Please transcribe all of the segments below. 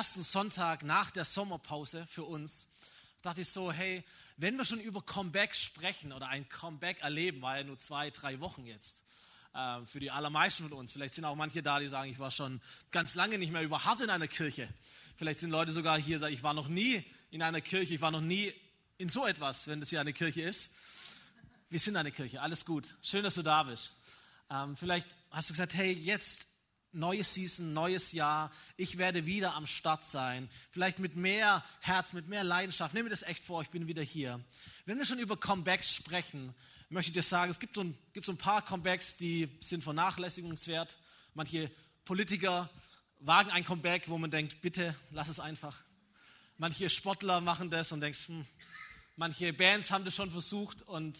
ersten Sonntag nach der Sommerpause für uns, dachte ich so, hey, wenn wir schon über Comeback sprechen oder ein Comeback erleben, war ja nur zwei, drei Wochen jetzt, äh, für die allermeisten von uns. Vielleicht sind auch manche da, die sagen, ich war schon ganz lange nicht mehr über hart in einer Kirche. Vielleicht sind Leute sogar hier, sagen, ich war noch nie in einer Kirche, ich war noch nie in so etwas, wenn das hier eine Kirche ist. Wir sind eine Kirche, alles gut. Schön, dass du da bist. Ähm, vielleicht hast du gesagt, hey, jetzt neue Season, neues Jahr. Ich werde wieder am Start sein. Vielleicht mit mehr Herz, mit mehr Leidenschaft. Nehme mir das echt vor, ich bin wieder hier. Wenn wir schon über Comebacks sprechen, möchte ich dir sagen, es gibt so ein, gibt so ein paar Comebacks, die sind vernachlässigungswert. Manche Politiker wagen ein Comeback, wo man denkt, bitte lass es einfach. Manche Sportler machen das und denkst, hm, manche Bands haben das schon versucht und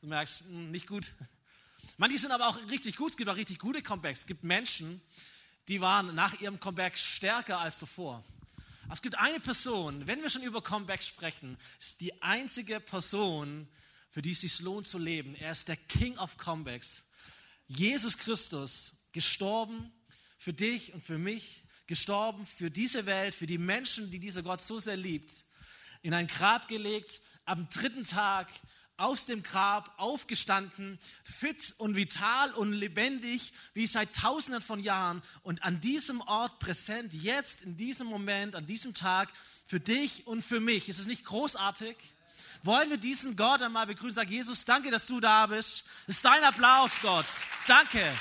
du merkst, hm, nicht gut. Manche sind aber auch richtig gut, es gibt auch richtig gute Comebacks. Es gibt Menschen, die waren nach ihrem Comeback stärker als zuvor. Aber es gibt eine Person, wenn wir schon über Comebacks sprechen, ist die einzige Person, für die es sich lohnt zu leben. Er ist der King of Comebacks. Jesus Christus, gestorben für dich und für mich, gestorben für diese Welt, für die Menschen, die dieser Gott so sehr liebt, in ein Grab gelegt, am dritten Tag aus dem Grab aufgestanden, fit und vital und lebendig wie seit tausenden von Jahren und an diesem Ort präsent, jetzt in diesem Moment, an diesem Tag, für dich und für mich. Ist es nicht großartig? wollen wir diesen Gott einmal begrüßen. Sag Jesus, danke, dass du da bist. Das ist dein Applaus, Gott. Danke.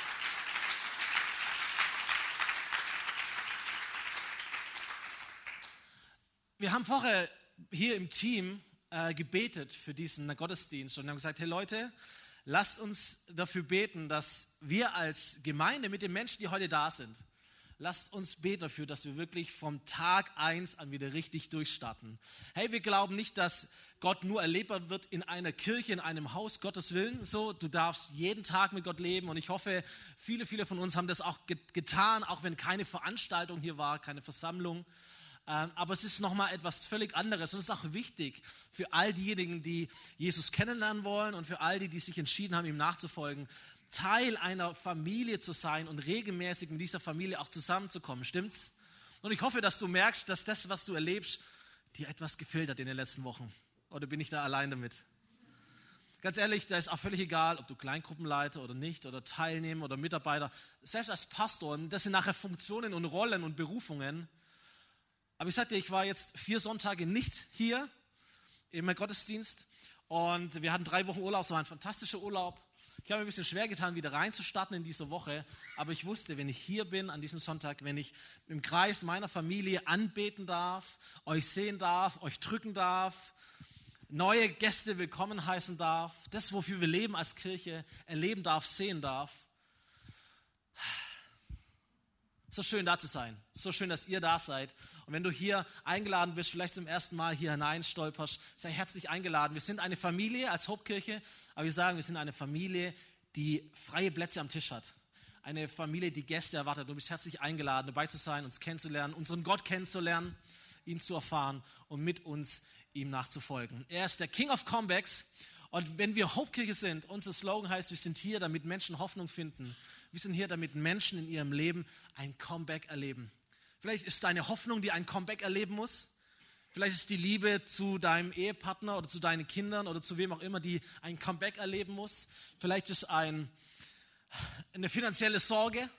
Wir haben vorher hier im Team äh, gebetet für diesen Gottesdienst und haben gesagt, hey Leute, lasst uns dafür beten, dass wir als Gemeinde mit den Menschen, die heute da sind, lasst uns beten dafür, dass wir wirklich vom Tag eins an wieder richtig durchstarten. Hey, wir glauben nicht, dass Gott nur erlebbar wird in einer Kirche, in einem Haus, Gottes Willen. So, du darfst jeden Tag mit Gott leben und ich hoffe, viele, viele von uns haben das auch getan, auch wenn keine Veranstaltung hier war, keine Versammlung. Ähm, aber es ist nochmal etwas völlig anderes und es ist auch wichtig für all diejenigen, die Jesus kennenlernen wollen und für all die, die sich entschieden haben, ihm nachzufolgen, Teil einer Familie zu sein und regelmäßig mit dieser Familie auch zusammenzukommen. Stimmt's? Und ich hoffe, dass du merkst, dass das, was du erlebst, dir etwas gefehlt hat in den letzten Wochen. Oder bin ich da allein damit? Ganz ehrlich, da ist auch völlig egal, ob du Kleingruppenleiter oder nicht, oder Teilnehmer oder Mitarbeiter. Selbst als Pastor, das sind nachher Funktionen und Rollen und Berufungen. Aber ich sagte, ich war jetzt vier Sonntage nicht hier im Gottesdienst und wir hatten drei Wochen Urlaub, es war ein fantastischer Urlaub. Ich habe mir ein bisschen schwer getan, wieder reinzustarten in diese Woche, aber ich wusste, wenn ich hier bin an diesem Sonntag, wenn ich im Kreis meiner Familie anbeten darf, euch sehen darf, euch drücken darf, neue Gäste willkommen heißen darf, das, wofür wir leben als Kirche, erleben darf, sehen darf, so schön da zu sein. So schön, dass ihr da seid. Und wenn du hier eingeladen bist, vielleicht zum ersten Mal hier hinein stolperst, sei herzlich eingeladen. Wir sind eine Familie als Hauptkirche, aber wir sagen, wir sind eine Familie, die freie Plätze am Tisch hat. Eine Familie, die Gäste erwartet. Du bist herzlich eingeladen, dabei zu sein, uns kennenzulernen, unseren Gott kennenzulernen, ihn zu erfahren und mit uns ihm nachzufolgen. Er ist der King of Comebacks. Und wenn wir Hauptkirche sind, unser Slogan heißt, wir sind hier, damit Menschen Hoffnung finden wir sind hier, damit Menschen in ihrem Leben ein Comeback erleben. Vielleicht ist deine Hoffnung, die ein Comeback erleben muss. Vielleicht ist die Liebe zu deinem Ehepartner oder zu deinen Kindern oder zu wem auch immer, die ein Comeback erleben muss. Vielleicht ist ein, eine finanzielle Sorge,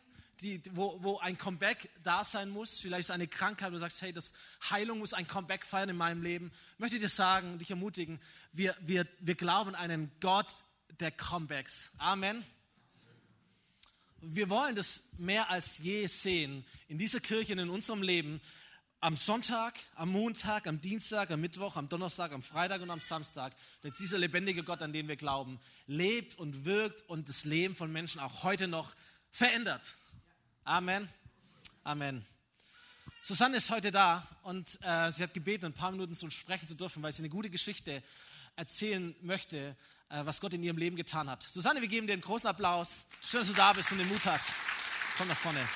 die, wo, wo ein Comeback da sein muss. Vielleicht ist eine Krankheit, wo du sagst, hey, das Heilung muss ein Comeback feiern in meinem Leben. Ich möchte dir sagen, dich ermutigen, wir, wir, wir glauben an einen Gott der Comebacks. Amen. Wir wollen das mehr als je sehen in dieser Kirche, in unserem Leben. Am Sonntag, am Montag, am Dienstag, am Mittwoch, am Donnerstag, am Freitag und am Samstag, dass dieser lebendige Gott, an den wir glauben, lebt und wirkt und das Leben von Menschen auch heute noch verändert. Amen. Amen. Susanne ist heute da und äh, sie hat gebeten, ein paar Minuten zu sprechen zu dürfen, weil sie eine gute Geschichte erzählen möchte was Gott in ihrem Leben getan hat. Susanne, wir geben dir einen großen Applaus. Schön, dass du da bist und den Mut hast. Komm nach vorne.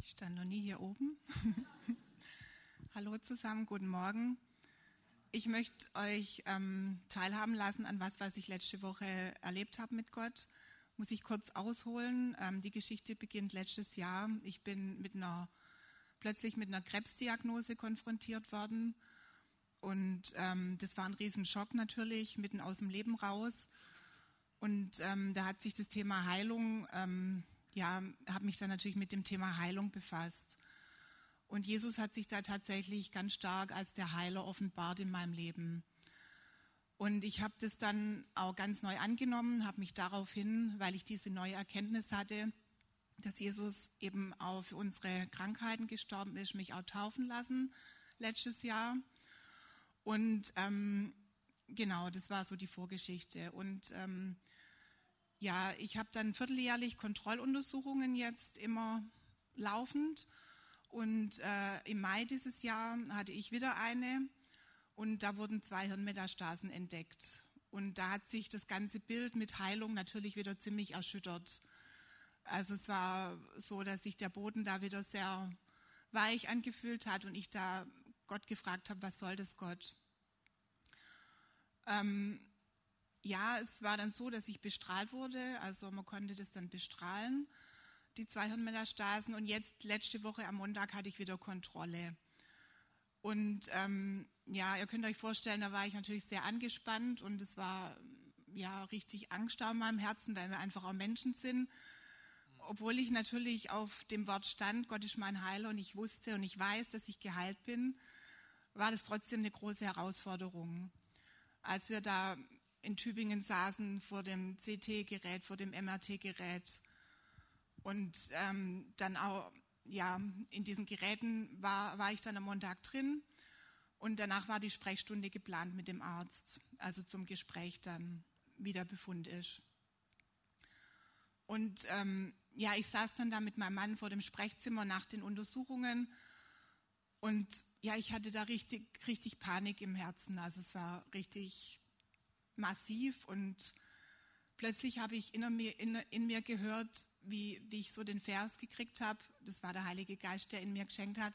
Ich stand noch nie hier oben. Hallo zusammen, guten Morgen. Ich möchte euch ähm, teilhaben lassen an was, was ich letzte Woche erlebt habe mit Gott. Muss ich kurz ausholen. Ähm, die Geschichte beginnt letztes Jahr. Ich bin mit einer, plötzlich mit einer Krebsdiagnose konfrontiert worden. Und ähm, das war ein Riesenschock natürlich, mitten aus dem Leben raus. Und ähm, da hat sich das Thema Heilung, ähm, ja, habe mich dann natürlich mit dem Thema Heilung befasst. Und Jesus hat sich da tatsächlich ganz stark als der Heiler offenbart in meinem Leben. Und ich habe das dann auch ganz neu angenommen, habe mich daraufhin, weil ich diese neue Erkenntnis hatte, dass Jesus eben auch für unsere Krankheiten gestorben ist, mich auch taufen lassen letztes Jahr. Und ähm, genau, das war so die Vorgeschichte. Und ähm, ja, ich habe dann vierteljährlich Kontrolluntersuchungen jetzt immer laufend und äh, im Mai dieses Jahr hatte ich wieder eine und da wurden zwei Hirnmetastasen entdeckt. Und da hat sich das ganze Bild mit Heilung natürlich wieder ziemlich erschüttert. Also es war so, dass sich der Boden da wieder sehr weich angefühlt hat und ich da Gott gefragt habe, was soll das Gott? Ähm, ja, es war dann so, dass ich bestrahlt wurde, also man konnte das dann bestrahlen die zwei Hirnmetastasen. Und jetzt, letzte Woche am Montag, hatte ich wieder Kontrolle. Und ähm, ja, ihr könnt euch vorstellen, da war ich natürlich sehr angespannt und es war ja richtig Angst da in meinem Herzen, weil wir einfach auch Menschen sind. Obwohl ich natürlich auf dem Wort stand, Gott ist mein Heiler und ich wusste und ich weiß, dass ich geheilt bin, war das trotzdem eine große Herausforderung. Als wir da in Tübingen saßen vor dem CT-Gerät, vor dem MRT-Gerät und ähm, dann auch, ja, in diesen Geräten war, war ich dann am Montag drin. Und danach war die Sprechstunde geplant mit dem Arzt, also zum Gespräch dann, wie der Befund ist. Und ähm, ja, ich saß dann da mit meinem Mann vor dem Sprechzimmer nach den Untersuchungen. Und ja, ich hatte da richtig, richtig Panik im Herzen. Also es war richtig massiv und plötzlich habe ich in mir, in, in mir gehört, wie, wie ich so den Vers gekriegt habe, das war der Heilige Geist, der in mir geschenkt hat,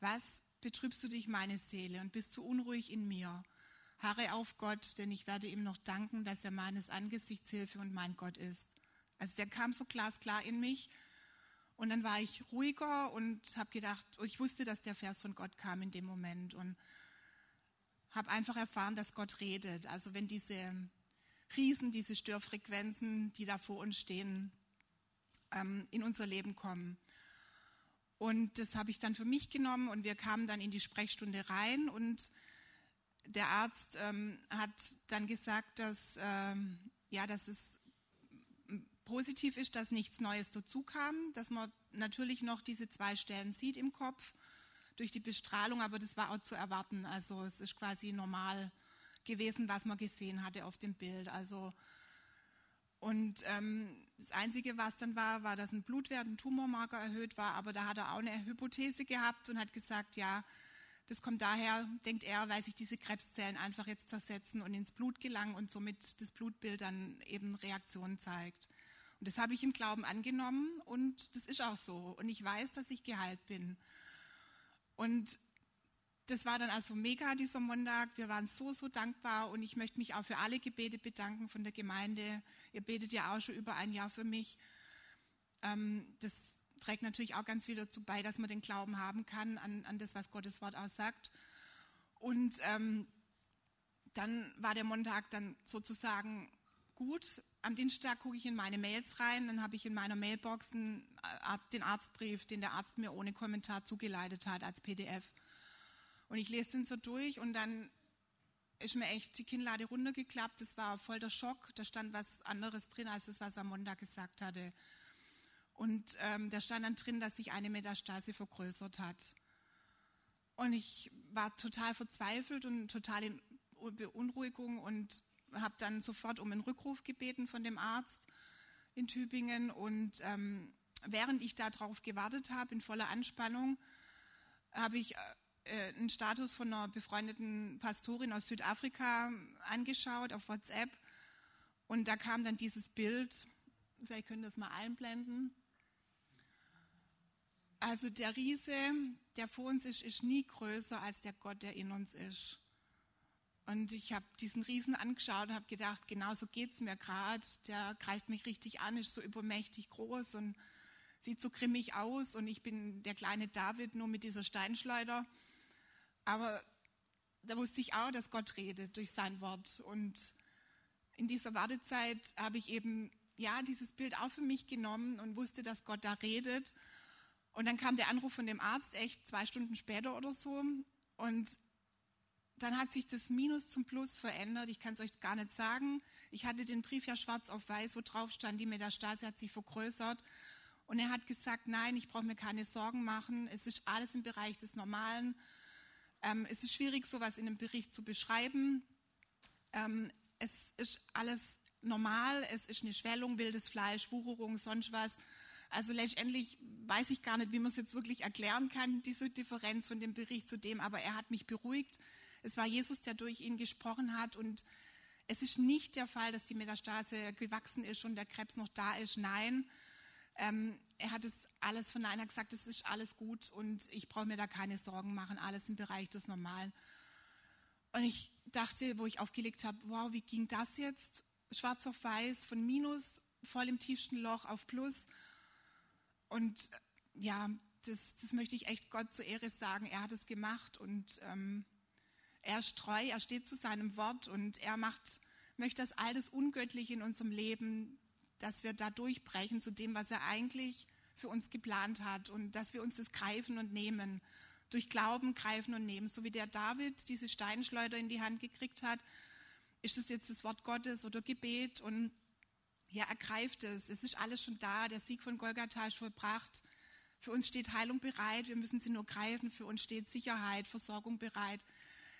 was betrübst du dich, meine Seele, und bist zu unruhig in mir? Harre auf Gott, denn ich werde ihm noch danken, dass er meines Angesichts Hilfe und mein Gott ist. Also der kam so glasklar in mich. Und dann war ich ruhiger und habe gedacht, ich wusste, dass der Vers von Gott kam in dem Moment und habe einfach erfahren, dass Gott redet. Also wenn diese Riesen, diese Störfrequenzen, die da vor uns stehen, ähm, in unser Leben kommen. Und das habe ich dann für mich genommen und wir kamen dann in die Sprechstunde rein und der Arzt ähm, hat dann gesagt, dass, ähm, ja, dass es positiv ist, dass nichts Neues dazu kam, dass man natürlich noch diese zwei Stellen sieht im Kopf durch die Bestrahlung, aber das war auch zu erwarten. Also es ist quasi normal gewesen, was man gesehen hatte auf dem Bild. Also und ähm, das Einzige, was dann war, war, dass ein Blutwert, ein Tumormarker erhöht war, aber da hat er auch eine Hypothese gehabt und hat gesagt, ja, das kommt daher, denkt er, weil sich diese Krebszellen einfach jetzt zersetzen und ins Blut gelangen und somit das Blutbild dann eben Reaktionen zeigt. Und das habe ich im Glauben angenommen und das ist auch so. Und ich weiß, dass ich geheilt bin. Und das war dann also mega dieser Montag. Wir waren so, so dankbar und ich möchte mich auch für alle Gebete bedanken von der Gemeinde. Ihr betet ja auch schon über ein Jahr für mich. Ähm, das trägt natürlich auch ganz viel dazu bei, dass man den Glauben haben kann an, an das, was Gottes Wort auch sagt. Und ähm, dann war der Montag dann sozusagen gut. Am Dienstag gucke ich in meine Mails rein, dann habe ich in meiner Mailbox einen Arzt, den Arztbrief, den der Arzt mir ohne Kommentar zugeleitet hat als PDF. Und ich lese den so durch und dann ist mir echt die Kinnlade runtergeklappt. Das war voll der Schock. Da stand was anderes drin, als das, was Amonda gesagt hatte. Und ähm, da stand dann drin, dass sich eine Metastase vergrößert hat. Und ich war total verzweifelt und total in Beunruhigung und habe dann sofort um einen Rückruf gebeten von dem Arzt in Tübingen. Und ähm, während ich darauf gewartet habe, in voller Anspannung, habe ich äh, äh, einen Status von einer befreundeten Pastorin aus Südafrika angeschaut auf WhatsApp und da kam dann dieses Bild, vielleicht können das mal einblenden. Also der Riese, der vor uns ist, ist nie größer als der Gott, der in uns ist. Und ich habe diesen Riesen angeschaut und habe gedacht, genau so geht es mir gerade. Der greift mich richtig an, ist so übermächtig groß und sieht so grimmig aus. Und ich bin der kleine David nur mit dieser Steinschleuder. Aber da wusste ich auch, dass Gott redet durch sein Wort. Und in dieser Wartezeit habe ich eben ja dieses Bild auch für mich genommen und wusste, dass Gott da redet. Und dann kam der Anruf von dem Arzt echt zwei Stunden später oder so. Und dann hat sich das Minus zum Plus verändert. Ich kann es euch gar nicht sagen. Ich hatte den Brief ja schwarz auf weiß, wo drauf stand, die Metastase hat sich vergrößert. Und er hat gesagt, nein, ich brauche mir keine Sorgen machen. Es ist alles im Bereich des Normalen. Ähm, es ist schwierig, sowas in einem Bericht zu beschreiben. Ähm, es ist alles normal. Es ist eine Schwellung, wildes Fleisch, Wucherung, sonst was. Also letztendlich weiß ich gar nicht, wie man es jetzt wirklich erklären kann, diese Differenz von dem Bericht zu dem, aber er hat mich beruhigt. Es war Jesus, der durch ihn gesprochen hat und es ist nicht der Fall, dass die Metastase gewachsen ist und der Krebs noch da ist. Nein, ähm, er hat es alles von einer gesagt, es ist alles gut und ich brauche mir da keine Sorgen machen, alles im Bereich des Normalen. Und ich dachte, wo ich aufgelegt habe, wow, wie ging das jetzt? Schwarz auf weiß, von Minus, voll im tiefsten Loch auf Plus. Und ja, das, das möchte ich echt Gott zur Ehre sagen. Er hat es gemacht und ähm, er ist treu, er steht zu seinem Wort und er macht, möchte das all das Ungöttliche in unserem Leben, dass wir da durchbrechen zu dem, was er eigentlich für uns geplant hat und dass wir uns das greifen und nehmen. Durch Glauben greifen und nehmen. So wie der David diese Steinschleuder in die Hand gekriegt hat, ist es jetzt das Wort Gottes oder Gebet und ja, ergreift es. Es ist alles schon da. Der Sieg von Golgatha ist vollbracht. Für uns steht Heilung bereit. Wir müssen sie nur greifen. Für uns steht Sicherheit, Versorgung bereit.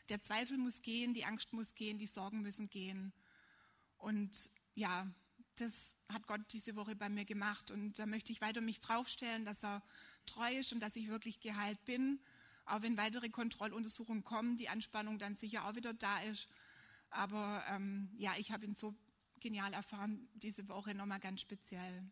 Der Zweifel muss gehen, die Angst muss gehen, die Sorgen müssen gehen. Und ja, das hat Gott diese Woche bei mir gemacht. Und da möchte ich weiter mich draufstellen, dass er treu ist und dass ich wirklich geheilt bin. Auch wenn weitere Kontrolluntersuchungen kommen, die Anspannung dann sicher auch wieder da ist. Aber ähm, ja, ich habe ihn so genial erfahren diese Woche nochmal ganz speziell.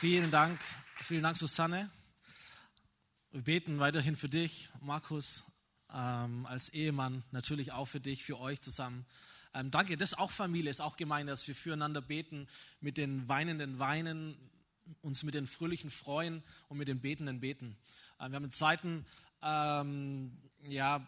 Vielen Dank, vielen Dank, Susanne. Wir beten weiterhin für dich, Markus, ähm, als Ehemann, natürlich auch für dich, für euch zusammen. Ähm, danke, das ist auch Familie, ist auch Gemeinde, dass wir füreinander beten, mit den Weinenden weinen, uns mit den Fröhlichen freuen und mit den Betenden beten. Ähm, wir haben in Zeiten, ähm, ja,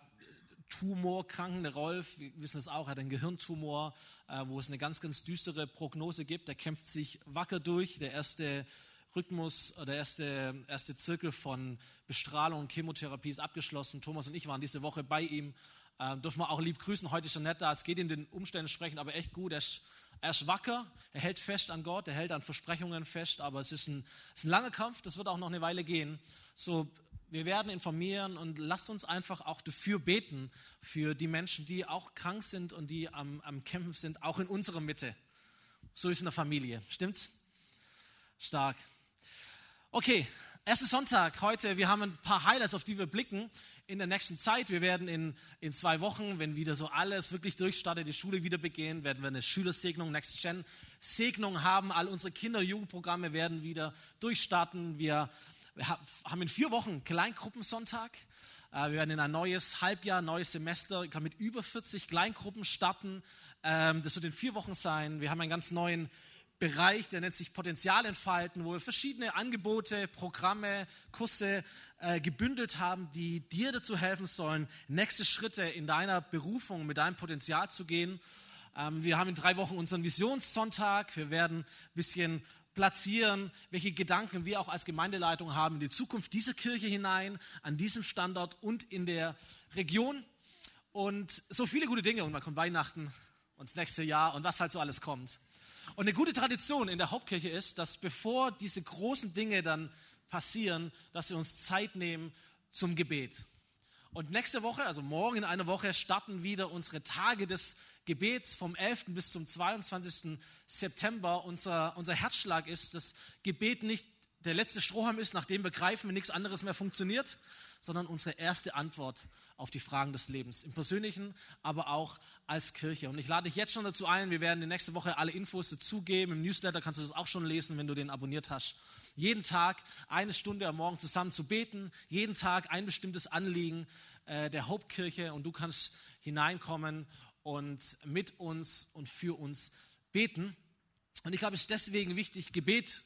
Tumorkranken, der Rolf, wir wissen es auch, hat einen Gehirntumor, äh, wo es eine ganz, ganz düstere Prognose gibt. Der kämpft sich wacker durch. Der erste Rhythmus, der erste, erste Zirkel von Bestrahlung und Chemotherapie ist abgeschlossen. Thomas und ich waren diese Woche bei ihm. Äh, dürfen wir auch lieb grüßen. Heute ist er nicht da. Es geht in den Umständen sprechen, aber echt gut. Er ist, er ist wacker. Er hält fest an Gott. Er hält an Versprechungen fest. Aber es ist ein, es ist ein langer Kampf. Das wird auch noch eine Weile gehen. So wir werden informieren und lasst uns einfach auch dafür beten, für die Menschen, die auch krank sind und die am, am Kämpfen sind, auch in unserer Mitte. So ist in der Familie. Stimmt's? Stark. Okay, erster Sonntag heute. Wir haben ein paar Highlights, auf die wir blicken in der nächsten Zeit. Wir werden in, in zwei Wochen, wenn wieder so alles wirklich durchstartet, die Schule wieder beginnen, werden wir eine Schülersegnung, Next Gen Segnung haben. All unsere Kinder- und Jugendprogramme werden wieder durchstarten. Wir wir haben in vier Wochen Kleingruppensonntag. Äh, wir werden in ein neues Halbjahr, neues Semester, ich glaube mit über 40 Kleingruppen starten. Ähm, das wird in vier Wochen sein. Wir haben einen ganz neuen Bereich, der nennt sich Potenzial entfalten, wo wir verschiedene Angebote, Programme, Kurse äh, gebündelt haben, die dir dazu helfen sollen, nächste Schritte in deiner Berufung mit deinem Potenzial zu gehen. Ähm, wir haben in drei Wochen unseren Visionssonntag. Wir werden ein bisschen platzieren, welche Gedanken wir auch als Gemeindeleitung haben in die Zukunft dieser Kirche hinein, an diesem Standort und in der Region. Und so viele gute Dinge. Und dann kommt Weihnachten und das nächste Jahr und was halt so alles kommt. Und eine gute Tradition in der Hauptkirche ist, dass bevor diese großen Dinge dann passieren, dass wir uns Zeit nehmen zum Gebet. Und nächste Woche, also morgen in einer Woche, starten wieder unsere Tage des Gebets vom 11. bis zum 22. September. Unser, unser Herzschlag ist, das Gebet nicht der letzte Strohhalm ist, nachdem wir greifen, wenn nichts anderes mehr funktioniert, sondern unsere erste Antwort auf die Fragen des Lebens, im Persönlichen, aber auch als Kirche. Und ich lade dich jetzt schon dazu ein, wir werden die nächste Woche alle Infos dazugeben. Im Newsletter kannst du das auch schon lesen, wenn du den abonniert hast. Jeden Tag eine Stunde am Morgen zusammen zu beten, jeden Tag ein bestimmtes Anliegen äh, der Hauptkirche und du kannst hineinkommen und mit uns und für uns beten. Und ich glaube, es ist deswegen wichtig, Gebet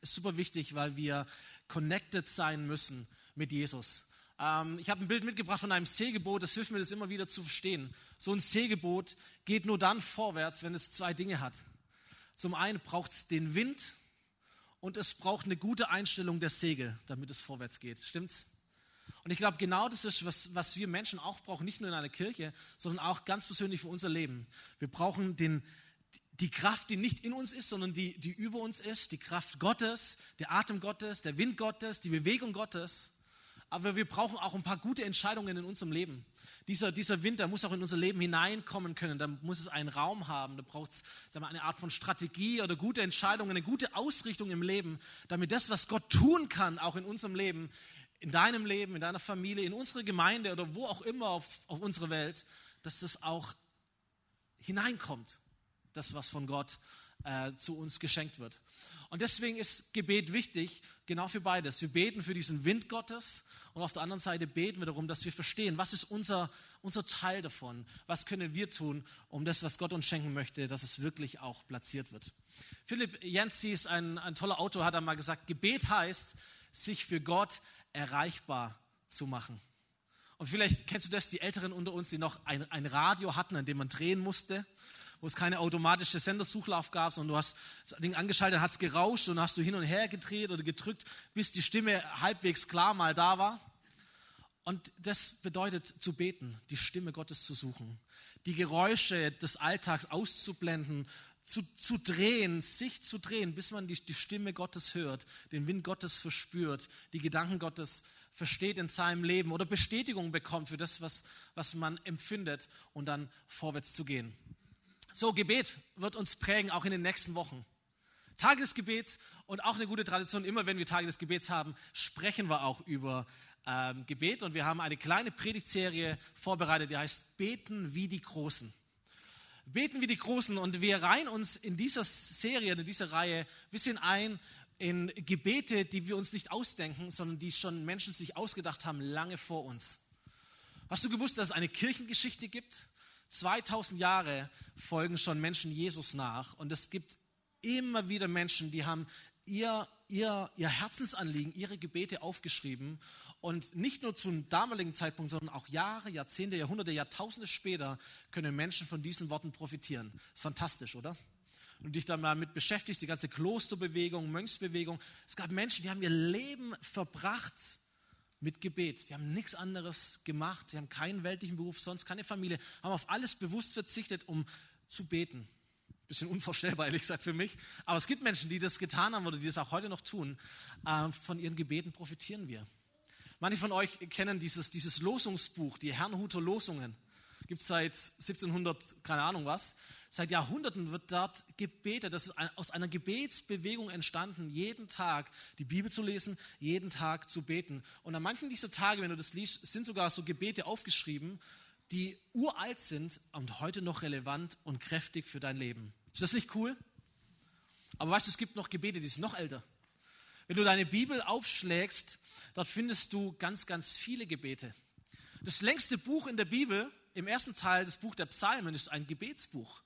ist super wichtig, weil wir connected sein müssen mit Jesus. Ähm, ich habe ein Bild mitgebracht von einem Segelboot, das hilft mir, das immer wieder zu verstehen. So ein Segelboot geht nur dann vorwärts, wenn es zwei Dinge hat. Zum einen braucht es den Wind und es braucht eine gute Einstellung der Segel, damit es vorwärts geht. Stimmt's? Und ich glaube, genau das ist, was, was wir Menschen auch brauchen, nicht nur in einer Kirche, sondern auch ganz persönlich für unser Leben. Wir brauchen den, die Kraft, die nicht in uns ist, sondern die, die über uns ist, die Kraft Gottes, der Atem Gottes, der Wind Gottes, die Bewegung Gottes. Aber wir brauchen auch ein paar gute Entscheidungen in unserem Leben. Dieser, dieser Wind, der muss auch in unser Leben hineinkommen können. Da muss es einen Raum haben. Da braucht es eine Art von Strategie oder gute Entscheidungen, eine gute Ausrichtung im Leben, damit das, was Gott tun kann, auch in unserem Leben, in deinem Leben, in deiner Familie, in unserer Gemeinde oder wo auch immer auf, auf unsere Welt, dass das auch hineinkommt das, was von Gott äh, zu uns geschenkt wird. Und deswegen ist Gebet wichtig, genau für beides. Wir beten für diesen Wind Gottes und auf der anderen Seite beten wir darum, dass wir verstehen, was ist unser, unser Teil davon, was können wir tun, um das, was Gott uns schenken möchte, dass es wirklich auch platziert wird. Philipp Yancey ist ein, ein toller Autor, hat einmal gesagt, Gebet heißt, sich für Gott erreichbar zu machen. Und vielleicht kennst du das, die Älteren unter uns, die noch ein, ein Radio hatten, an dem man drehen musste wo es keine automatische Sendersuchlauf gab, sondern du hast das Ding angeschaltet, hat es gerauscht und hast du hin und her gedreht oder gedrückt, bis die Stimme halbwegs klar mal da war. Und das bedeutet zu beten, die Stimme Gottes zu suchen, die Geräusche des Alltags auszublenden, zu, zu drehen, sich zu drehen, bis man die, die Stimme Gottes hört, den Wind Gottes verspürt, die Gedanken Gottes versteht in seinem Leben oder Bestätigung bekommt für das, was, was man empfindet und dann vorwärts zu gehen. So, Gebet wird uns prägen, auch in den nächsten Wochen. Tage des Gebets und auch eine gute Tradition, immer wenn wir Tage des Gebets haben, sprechen wir auch über ähm, Gebet. Und wir haben eine kleine Predigtserie vorbereitet, die heißt Beten wie die Großen. Beten wie die Großen. Und wir reihen uns in dieser Serie, in dieser Reihe ein bisschen ein in Gebete, die wir uns nicht ausdenken, sondern die schon Menschen sich ausgedacht haben, lange vor uns. Hast du gewusst, dass es eine Kirchengeschichte gibt? 2000 Jahre folgen schon Menschen Jesus nach und es gibt immer wieder Menschen, die haben ihr, ihr, ihr Herzensanliegen, ihre Gebete aufgeschrieben und nicht nur zum damaligen Zeitpunkt, sondern auch Jahre, Jahrzehnte, Jahrhunderte, Jahrtausende später können Menschen von diesen Worten profitieren. Ist fantastisch, oder? Und dich da mal mit beschäftigst, die ganze Klosterbewegung, Mönchsbewegung. Es gab Menschen, die haben ihr Leben verbracht mit Gebet. Die haben nichts anderes gemacht, die haben keinen weltlichen Beruf, sonst keine Familie, haben auf alles bewusst verzichtet, um zu beten. Bisschen unvorstellbar, ehrlich gesagt, für mich. Aber es gibt Menschen, die das getan haben oder die das auch heute noch tun. Äh, von ihren Gebeten profitieren wir. Manche von euch kennen dieses, dieses Losungsbuch, die Herrnhuter Losungen gibt es seit 1700, keine Ahnung was. Seit Jahrhunderten wird dort gebetet. Das ist aus einer Gebetsbewegung entstanden, jeden Tag die Bibel zu lesen, jeden Tag zu beten. Und an manchen dieser Tage, wenn du das liest, sind sogar so Gebete aufgeschrieben, die uralt sind und heute noch relevant und kräftig für dein Leben. Ist das nicht cool? Aber weißt du, es gibt noch Gebete, die sind noch älter. Wenn du deine Bibel aufschlägst, dort findest du ganz, ganz viele Gebete. Das längste Buch in der Bibel im ersten Teil des Buch der Psalmen ist ein Gebetsbuch.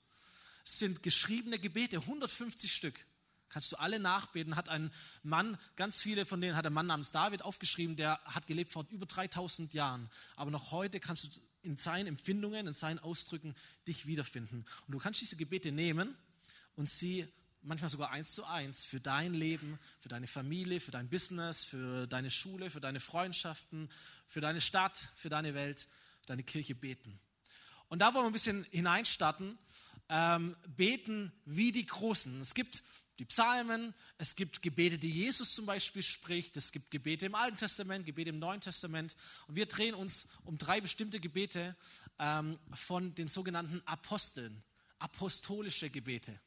Es sind geschriebene Gebete, 150 Stück. Kannst du alle nachbeten. Hat ein Mann, ganz viele von denen hat ein Mann namens David aufgeschrieben, der hat gelebt vor über 3000 Jahren. Aber noch heute kannst du in seinen Empfindungen, in seinen Ausdrücken dich wiederfinden. Und du kannst diese Gebete nehmen und sie manchmal sogar eins zu eins für dein Leben, für deine Familie, für dein Business, für deine Schule, für deine Freundschaften, für deine Stadt, für deine Welt deine Kirche beten. Und da wollen wir ein bisschen hineinstarten. Ähm, beten wie die Großen. Es gibt die Psalmen, es gibt Gebete, die Jesus zum Beispiel spricht, es gibt Gebete im Alten Testament, Gebete im Neuen Testament. Und wir drehen uns um drei bestimmte Gebete ähm, von den sogenannten Aposteln, apostolische Gebete.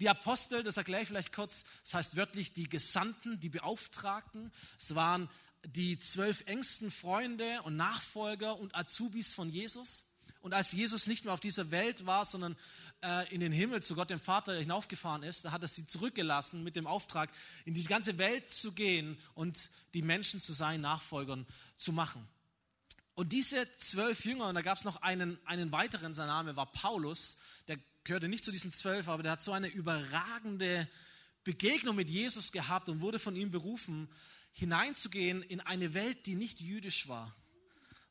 Die Apostel, das erkläre ich vielleicht kurz, das heißt wörtlich die Gesandten, die Beauftragten. Es waren die zwölf engsten Freunde und Nachfolger und Azubis von Jesus. Und als Jesus nicht mehr auf dieser Welt war, sondern äh, in den Himmel zu Gott dem Vater hinaufgefahren ist, da hat er sie zurückgelassen mit dem Auftrag, in diese ganze Welt zu gehen und die Menschen zu seinen Nachfolgern zu machen. Und diese zwölf Jünger, und da gab es noch einen, einen weiteren, sein Name war Paulus, der gehörte nicht zu diesen zwölf, aber der hat so eine überragende Begegnung mit Jesus gehabt und wurde von ihm berufen, hineinzugehen in eine Welt, die nicht jüdisch war,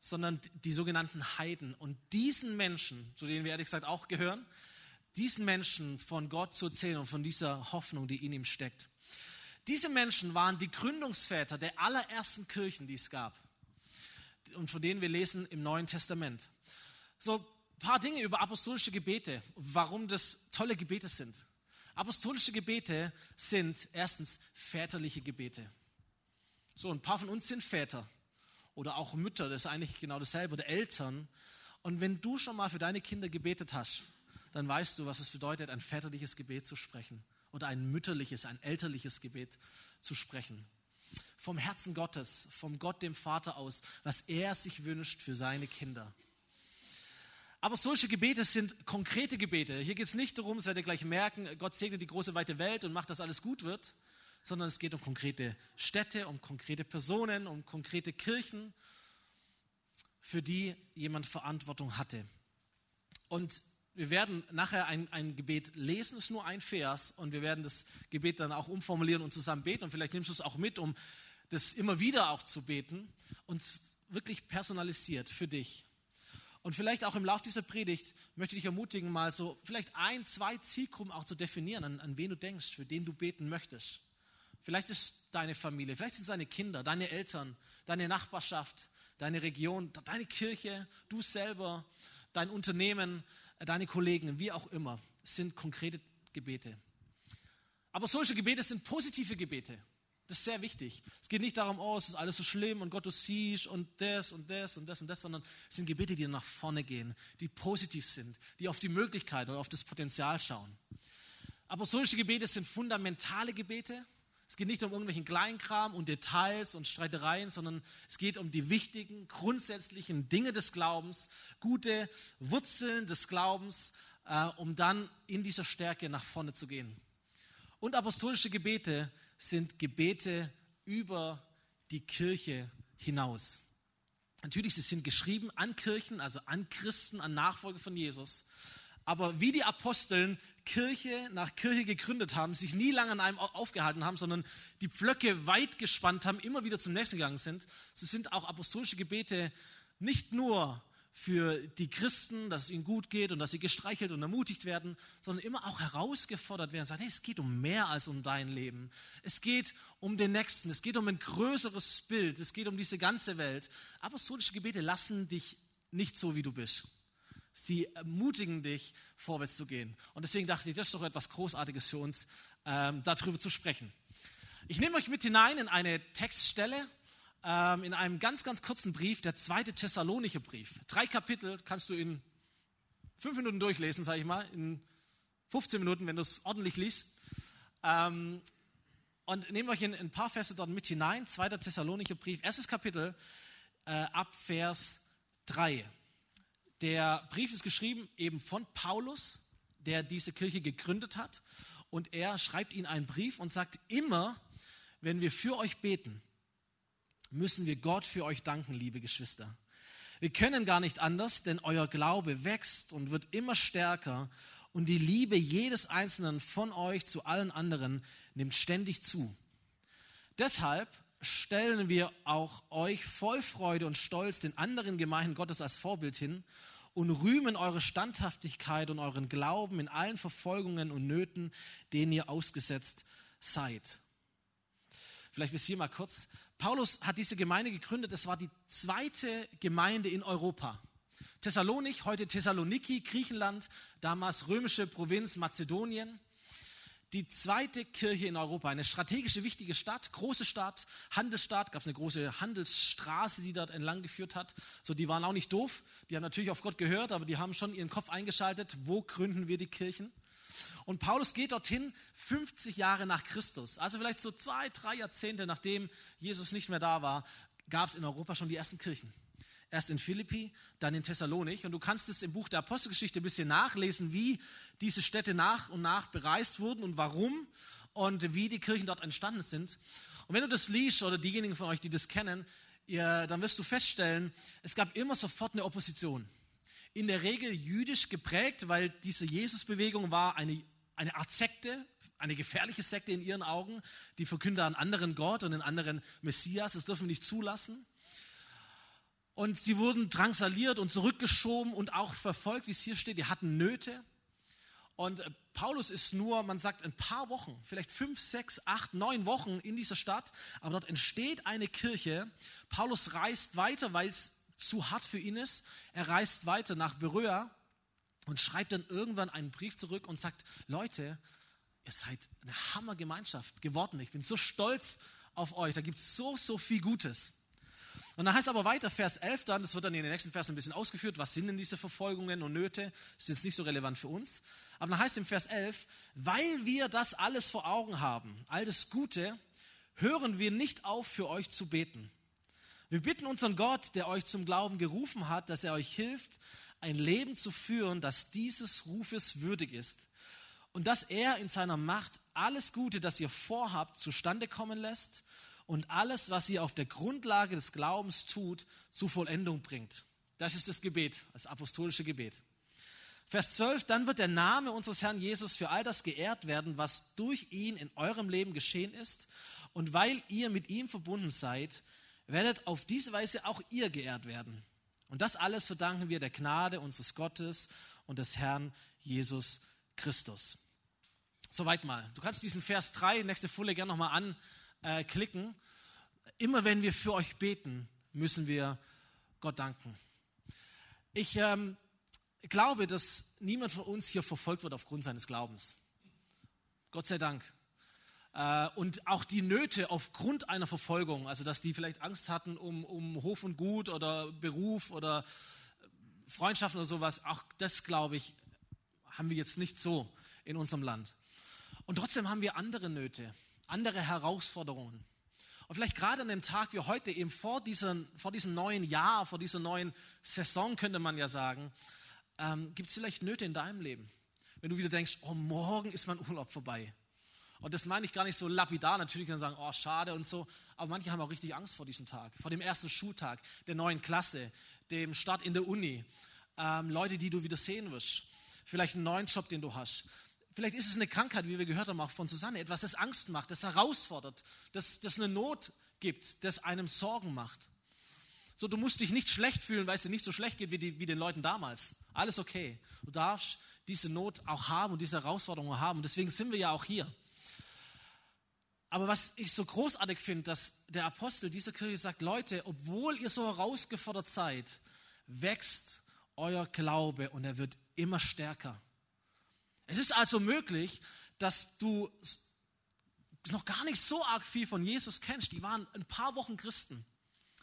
sondern die sogenannten Heiden. Und diesen Menschen, zu denen wir ehrlich gesagt auch gehören, diesen Menschen von Gott zu erzählen und von dieser Hoffnung, die in ihm steckt. Diese Menschen waren die Gründungsväter der allerersten Kirchen, die es gab und von denen wir lesen im Neuen Testament. So paar Dinge über apostolische Gebete, warum das tolle Gebete sind. Apostolische Gebete sind erstens väterliche Gebete. So, ein paar von uns sind Väter oder auch Mütter, das ist eigentlich genau dasselbe, oder Eltern. Und wenn du schon mal für deine Kinder gebetet hast, dann weißt du, was es bedeutet, ein väterliches Gebet zu sprechen oder ein mütterliches, ein elterliches Gebet zu sprechen. Vom Herzen Gottes, vom Gott dem Vater aus, was er sich wünscht für seine Kinder. Aber solche Gebete sind konkrete Gebete. Hier geht es nicht darum, das werdet ihr gleich merken, Gott segnet die große weite Welt und macht, dass alles gut wird, sondern es geht um konkrete Städte, um konkrete Personen, um konkrete Kirchen, für die jemand Verantwortung hatte. Und wir werden nachher ein, ein Gebet lesen, es ist nur ein Vers, und wir werden das Gebet dann auch umformulieren und zusammen beten. Und vielleicht nimmst du es auch mit, um das immer wieder auch zu beten und wirklich personalisiert für dich. Und vielleicht auch im Laufe dieser Predigt möchte ich dich ermutigen, mal so vielleicht ein, zwei Zielgruppen auch zu definieren, an, an wen du denkst, für den du beten möchtest. Vielleicht ist deine Familie, vielleicht sind es deine Kinder, deine Eltern, deine Nachbarschaft, deine Region, deine Kirche, du selber, dein Unternehmen, deine Kollegen, wie auch immer. Sind konkrete Gebete. Aber solche Gebete sind positive Gebete. Das ist sehr wichtig. Es geht nicht darum, oh, es ist alles so schlimm und Gott, du siehst und das und das und das und das, sondern es sind Gebete, die nach vorne gehen, die positiv sind, die auf die Möglichkeit oder auf das Potenzial schauen. Aber solche Gebete sind fundamentale Gebete es geht nicht um irgendwelchen Kleinkram und Details und Streitereien, sondern es geht um die wichtigen, grundsätzlichen Dinge des Glaubens, gute Wurzeln des Glaubens, äh, um dann in dieser Stärke nach vorne zu gehen. Und apostolische Gebete sind Gebete über die Kirche hinaus. Natürlich, sie sind geschrieben an Kirchen, also an Christen, an Nachfolger von Jesus. Aber wie die Aposteln Kirche nach Kirche gegründet haben, sich nie lange an einem aufgehalten haben, sondern die Pflöcke weit gespannt haben, immer wieder zum nächsten gegangen sind, so sind auch apostolische Gebete nicht nur für die Christen, dass es ihnen gut geht und dass sie gestreichelt und ermutigt werden, sondern immer auch herausgefordert werden, sagen, hey, es geht um mehr als um dein Leben. Es geht um den Nächsten, es geht um ein größeres Bild, es geht um diese ganze Welt. Apostolische Gebete lassen dich nicht so, wie du bist. Sie ermutigen dich, vorwärts zu gehen. Und deswegen dachte ich, das ist doch etwas Großartiges für uns, ähm, darüber zu sprechen. Ich nehme euch mit hinein in eine Textstelle, ähm, in einem ganz, ganz kurzen Brief, der zweite Thessalonicher Brief. Drei Kapitel kannst du in fünf Minuten durchlesen, sage ich mal, in 15 Minuten, wenn du es ordentlich liest. Ähm, und nehme euch in, in, ein paar Verse dort mit hinein. Zweiter Thessalonicher Brief, erstes Kapitel, äh, ab Vers 3. Der Brief ist geschrieben eben von Paulus, der diese Kirche gegründet hat. Und er schreibt ihnen einen Brief und sagt, immer, wenn wir für euch beten, müssen wir Gott für euch danken, liebe Geschwister. Wir können gar nicht anders, denn euer Glaube wächst und wird immer stärker und die Liebe jedes Einzelnen von euch zu allen anderen nimmt ständig zu. Deshalb stellen wir auch euch voll Freude und Stolz den anderen Gemeinden Gottes als Vorbild hin und rühmen eure Standhaftigkeit und euren Glauben in allen Verfolgungen und Nöten, denen ihr ausgesetzt seid. Vielleicht bis hier mal kurz. Paulus hat diese Gemeinde gegründet. Es war die zweite Gemeinde in Europa. Thessalonik, heute Thessaloniki, Griechenland, damals römische Provinz Mazedonien die zweite Kirche in Europa, eine strategische wichtige Stadt, große Stadt, Handelsstadt, gab es eine große Handelsstraße, die dort entlang geführt hat. So, die waren auch nicht doof, die haben natürlich auf Gott gehört, aber die haben schon ihren Kopf eingeschaltet, wo gründen wir die Kirchen? Und Paulus geht dorthin 50 Jahre nach Christus. Also vielleicht so zwei, drei Jahrzehnte nachdem Jesus nicht mehr da war, gab es in Europa schon die ersten Kirchen. Erst in Philippi, dann in Thessalonik. Und du kannst es im Buch der Apostelgeschichte ein bisschen nachlesen, wie diese Städte nach und nach bereist wurden und warum und wie die Kirchen dort entstanden sind. Und wenn du das liest oder diejenigen von euch, die das kennen, ihr, dann wirst du feststellen, es gab immer sofort eine Opposition. In der Regel jüdisch geprägt, weil diese Jesusbewegung war eine, eine Art Sekte, eine gefährliche Sekte in ihren Augen. Die verkünden einen anderen Gott und einen anderen Messias. Das dürfen wir nicht zulassen. Und sie wurden drangsaliert und zurückgeschoben und auch verfolgt, wie es hier steht. Die hatten Nöte. Und äh, Paulus ist nur, man sagt, ein paar Wochen, vielleicht fünf, sechs, acht, neun Wochen in dieser Stadt. Aber dort entsteht eine Kirche. Paulus reist weiter, weil es zu hart für ihn ist. Er reist weiter nach Beröa und schreibt dann irgendwann einen Brief zurück und sagt, Leute, ihr seid eine Hammergemeinschaft geworden. Ich bin so stolz auf euch. Da gibt es so, so viel Gutes. Und dann heißt aber weiter, Vers 11 dann, das wird dann in den nächsten Versen ein bisschen ausgeführt, was sind denn diese Verfolgungen und Nöte? Ist jetzt nicht so relevant für uns. Aber dann heißt im Vers 11, weil wir das alles vor Augen haben, all das Gute, hören wir nicht auf, für euch zu beten. Wir bitten unseren Gott, der euch zum Glauben gerufen hat, dass er euch hilft, ein Leben zu führen, das dieses Rufes würdig ist. Und dass er in seiner Macht alles Gute, das ihr vorhabt, zustande kommen lässt und alles, was ihr auf der Grundlage des Glaubens tut, zur Vollendung bringt. Das ist das Gebet, das apostolische Gebet. Vers 12, dann wird der Name unseres Herrn Jesus für all das geehrt werden, was durch ihn in eurem Leben geschehen ist. Und weil ihr mit ihm verbunden seid, werdet auf diese Weise auch ihr geehrt werden. Und das alles verdanken wir der Gnade unseres Gottes und des Herrn Jesus Christus. Soweit mal. Du kannst diesen Vers 3, nächste Folie, gerne nochmal an äh, klicken. Immer wenn wir für euch beten, müssen wir Gott danken. Ich ähm, glaube, dass niemand von uns hier verfolgt wird aufgrund seines Glaubens. Gott sei Dank. Äh, und auch die Nöte aufgrund einer Verfolgung, also dass die vielleicht Angst hatten um, um Hof und Gut oder Beruf oder Freundschaften oder sowas, auch das, glaube ich, haben wir jetzt nicht so in unserem Land. Und trotzdem haben wir andere Nöte andere Herausforderungen. Und vielleicht gerade an dem Tag wie heute, eben vor, diesen, vor diesem neuen Jahr, vor dieser neuen Saison, könnte man ja sagen, ähm, gibt es vielleicht Nöte in deinem Leben. Wenn du wieder denkst, oh, morgen ist mein Urlaub vorbei. Und das meine ich gar nicht so lapidar. Natürlich kann man sagen, oh, schade und so. Aber manche haben auch richtig Angst vor diesem Tag, vor dem ersten Schultag, der neuen Klasse, dem Start in der Uni. Ähm, Leute, die du wieder sehen wirst. Vielleicht einen neuen Job, den du hast. Vielleicht ist es eine Krankheit, wie wir gehört haben, auch von Susanne, etwas, das Angst macht, das herausfordert, das, das eine Not gibt, das einem Sorgen macht. So, du musst dich nicht schlecht fühlen, weil es dir nicht so schlecht geht wie, die, wie den Leuten damals. Alles okay. Du darfst diese Not auch haben und diese Herausforderungen haben. Und deswegen sind wir ja auch hier. Aber was ich so großartig finde, dass der Apostel dieser Kirche sagt, Leute, obwohl ihr so herausgefordert seid, wächst euer Glaube und er wird immer stärker. Es ist also möglich, dass du noch gar nicht so arg viel von Jesus kennst. Die waren ein paar Wochen Christen.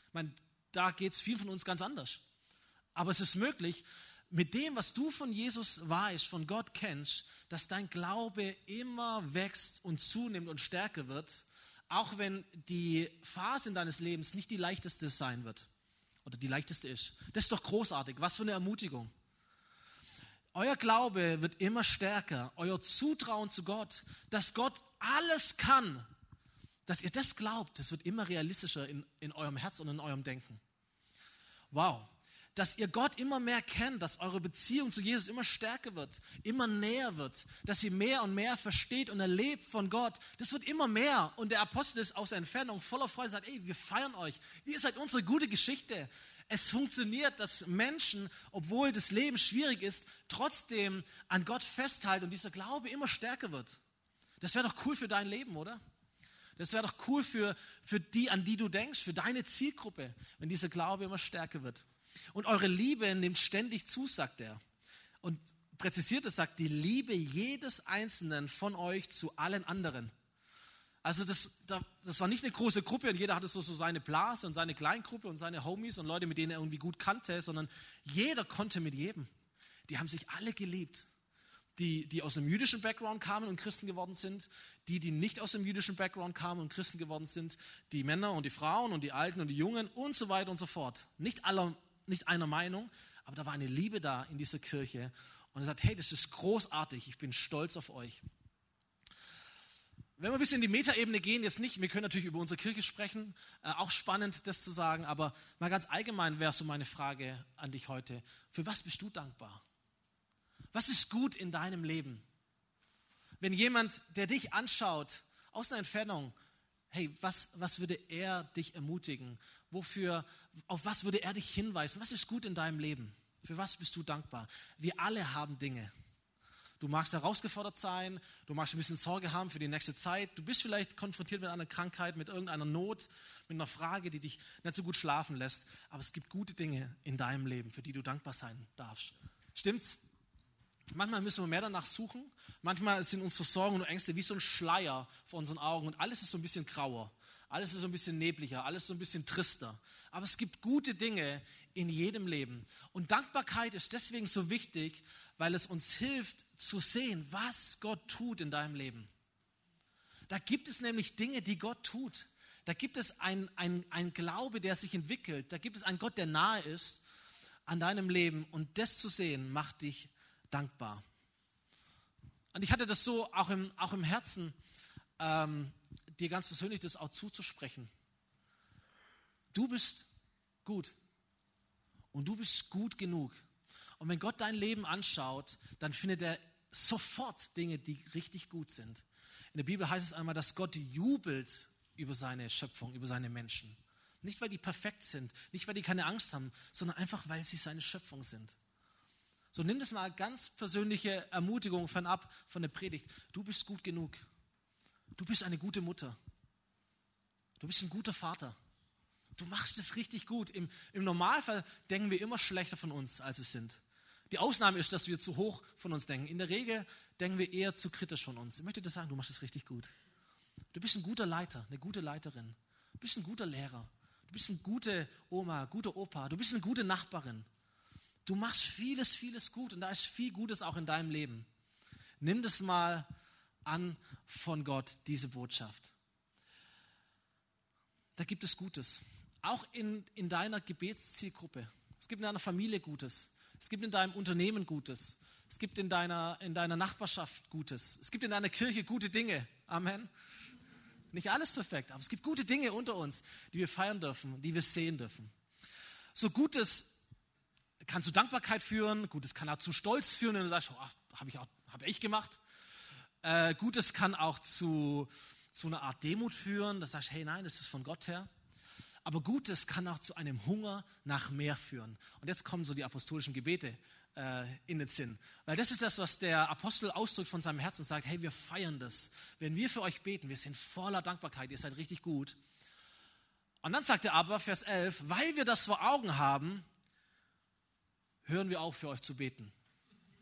Ich meine, da geht es viel von uns ganz anders. Aber es ist möglich, mit dem, was du von Jesus weißt, von Gott kennst, dass dein Glaube immer wächst und zunimmt und stärker wird, auch wenn die Phase in deines Lebens nicht die leichteste sein wird oder die leichteste ist. Das ist doch großartig. Was für eine Ermutigung. Euer Glaube wird immer stärker, euer Zutrauen zu Gott, dass Gott alles kann, dass ihr das glaubt, das wird immer realistischer in, in eurem Herz und in eurem Denken. Wow. Dass ihr Gott immer mehr kennt, dass eure Beziehung zu Jesus immer stärker wird, immer näher wird, dass ihr mehr und mehr versteht und erlebt von Gott. Das wird immer mehr. Und der Apostel ist aus der Entfernung voller Freude und sagt, ey, wir feiern euch. Ihr seid unsere gute Geschichte. Es funktioniert, dass Menschen, obwohl das Leben schwierig ist, trotzdem an Gott festhalten und dieser Glaube immer stärker wird. Das wäre doch cool für dein Leben, oder? Das wäre doch cool für, für die, an die du denkst, für deine Zielgruppe, wenn dieser Glaube immer stärker wird. Und eure Liebe nimmt ständig zu, sagt er. Und präzisiert es sagt, die Liebe jedes Einzelnen von euch zu allen anderen. Also das, das war nicht eine große Gruppe und jeder hatte so, so seine Blase und seine Kleingruppe und seine Homies und Leute, mit denen er irgendwie gut kannte, sondern jeder konnte mit jedem. Die haben sich alle geliebt. die, die aus einem jüdischen Background kamen und Christen geworden sind, die, die nicht aus einem jüdischen Background kamen und Christen geworden sind, die Männer und die Frauen und die Alten und die Jungen und so weiter und so fort. Nicht, aller, nicht einer Meinung, aber da war eine Liebe da in dieser Kirche. Und er sagt, hey, das ist großartig, ich bin stolz auf euch. Wenn wir ein bisschen in die Metaebene gehen, jetzt nicht, wir können natürlich über unsere Kirche sprechen, äh, auch spannend, das zu sagen, aber mal ganz allgemein wäre so meine Frage an dich heute. Für was bist du dankbar? Was ist gut in deinem Leben? Wenn jemand, der dich anschaut, aus einer Entfernung, hey, was, was würde er dich ermutigen? Wofür, auf was würde er dich hinweisen? Was ist gut in deinem Leben? Für was bist du dankbar? Wir alle haben Dinge. Du magst herausgefordert sein, du magst ein bisschen Sorge haben für die nächste Zeit. Du bist vielleicht konfrontiert mit einer Krankheit, mit irgendeiner Not, mit einer Frage, die dich nicht so gut schlafen lässt. Aber es gibt gute Dinge in deinem Leben, für die du dankbar sein darfst. Stimmt's? Manchmal müssen wir mehr danach suchen. Manchmal sind unsere Sorgen und Ängste wie so ein Schleier vor unseren Augen und alles ist so ein bisschen grauer. Alles ist so ein bisschen nebliger, alles so ein bisschen trister. Aber es gibt gute Dinge in jedem Leben. Und Dankbarkeit ist deswegen so wichtig, weil es uns hilft zu sehen, was Gott tut in deinem Leben. Da gibt es nämlich Dinge, die Gott tut. Da gibt es ein, ein, ein Glaube, der sich entwickelt. Da gibt es einen Gott, der nahe ist an deinem Leben. Und das zu sehen, macht dich dankbar. Und ich hatte das so auch im, auch im Herzen, ähm, dir ganz persönlich das auch zuzusprechen. Du bist gut und du bist gut genug. Und wenn Gott dein Leben anschaut, dann findet er sofort Dinge, die richtig gut sind. In der Bibel heißt es einmal, dass Gott jubelt über seine Schöpfung, über seine Menschen. Nicht, weil die perfekt sind, nicht, weil die keine Angst haben, sondern einfach, weil sie seine Schöpfung sind. So nimm das mal ganz persönliche Ermutigung fernab von der Predigt. Du bist gut genug. Du bist eine gute Mutter. Du bist ein guter Vater. Du machst es richtig gut. Im, Im Normalfall denken wir immer schlechter von uns, als wir sind. Die Ausnahme ist, dass wir zu hoch von uns denken. In der Regel denken wir eher zu kritisch von uns. Ich möchte dir sagen, du machst es richtig gut. Du bist ein guter Leiter, eine gute Leiterin. Du bist ein guter Lehrer. Du bist eine gute Oma, guter Opa. Du bist eine gute Nachbarin. Du machst vieles, vieles gut und da ist viel Gutes auch in deinem Leben. Nimm das mal an von Gott, diese Botschaft. Da gibt es Gutes. Auch in, in deiner Gebetszielgruppe. Es gibt in deiner Familie Gutes. Es gibt in deinem Unternehmen Gutes. Es gibt in deiner, in deiner Nachbarschaft Gutes. Es gibt in deiner Kirche gute Dinge. Amen. Nicht alles perfekt, aber es gibt gute Dinge unter uns, die wir feiern dürfen, die wir sehen dürfen. So Gutes kann zu Dankbarkeit führen, Gutes kann auch zu Stolz führen, wenn du sagst, oh, habe ich, hab ich gemacht. Äh, Gutes kann auch zu, zu einer Art Demut führen, dass du sagst, hey nein, das ist von Gott her. Aber Gutes kann auch zu einem Hunger nach mehr führen. Und jetzt kommen so die apostolischen Gebete äh, in den Sinn. Weil das ist das, was der Apostel ausdrückt von seinem Herzen, sagt, hey, wir feiern das. Wenn wir für euch beten, wir sind voller Dankbarkeit, ihr seid richtig gut. Und dann sagt er aber, Vers 11, weil wir das vor Augen haben, hören wir auf, für euch zu beten.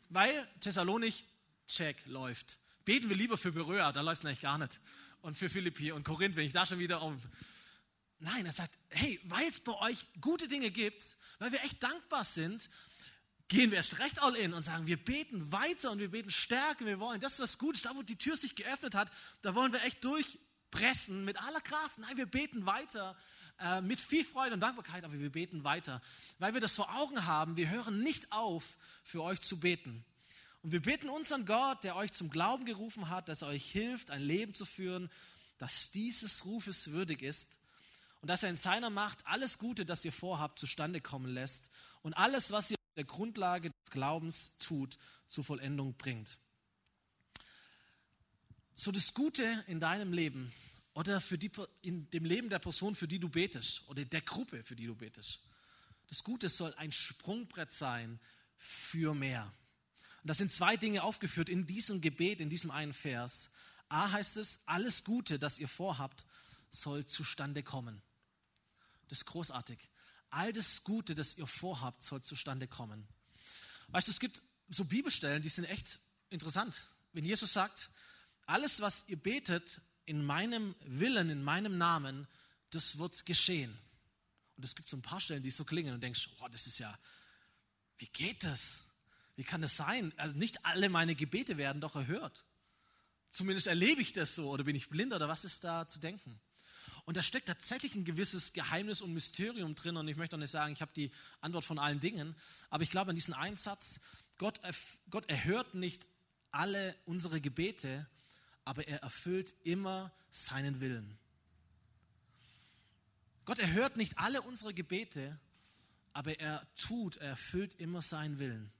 Weil Thessalonik, check, läuft. Beten wir lieber für Beröa, da läuft es eigentlich gar nicht. Und für Philippi und Korinth, wenn ich da schon wieder um Nein, er sagt, hey, weil es bei euch gute Dinge gibt, weil wir echt dankbar sind, gehen wir erst recht all in und sagen, wir beten weiter und wir beten stärker, wir wollen das, was gut ist, da wo die Tür sich geöffnet hat, da wollen wir echt durchpressen mit aller Kraft. Nein, wir beten weiter äh, mit viel Freude und Dankbarkeit, aber wir beten weiter, weil wir das vor Augen haben, wir hören nicht auf, für euch zu beten. Und wir bitten unseren Gott, der euch zum Glauben gerufen hat, dass er euch hilft, ein Leben zu führen, das dieses Rufes würdig ist und dass er in seiner Macht alles Gute, das ihr vorhabt, zustande kommen lässt und alles, was ihr der Grundlage des Glaubens tut, zur Vollendung bringt. So das Gute in deinem Leben oder für die, in dem Leben der Person, für die du betest oder der Gruppe, für die du betest. Das Gute soll ein Sprungbrett sein für mehr. Und das sind zwei Dinge aufgeführt in diesem Gebet, in diesem einen Vers. A heißt es, alles Gute, das ihr vorhabt, soll zustande kommen. Das ist großartig. All das Gute, das ihr vorhabt, soll zustande kommen. Weißt du, es gibt so Bibelstellen, die sind echt interessant. Wenn Jesus sagt, alles, was ihr betet in meinem Willen, in meinem Namen, das wird geschehen. Und es gibt so ein paar Stellen, die so klingen und denkst, oh, das ist ja, wie geht das? Wie kann das sein? Also nicht alle meine Gebete werden doch erhört. Zumindest erlebe ich das so oder bin ich blind oder was ist da zu denken? Und da steckt tatsächlich ein gewisses Geheimnis und Mysterium drin. Und ich möchte auch nicht sagen, ich habe die Antwort von allen Dingen. Aber ich glaube an diesen Einsatz, Gott, Gott erhört nicht alle unsere Gebete, aber er erfüllt immer seinen Willen. Gott erhört nicht alle unsere Gebete, aber er tut, er erfüllt immer seinen Willen.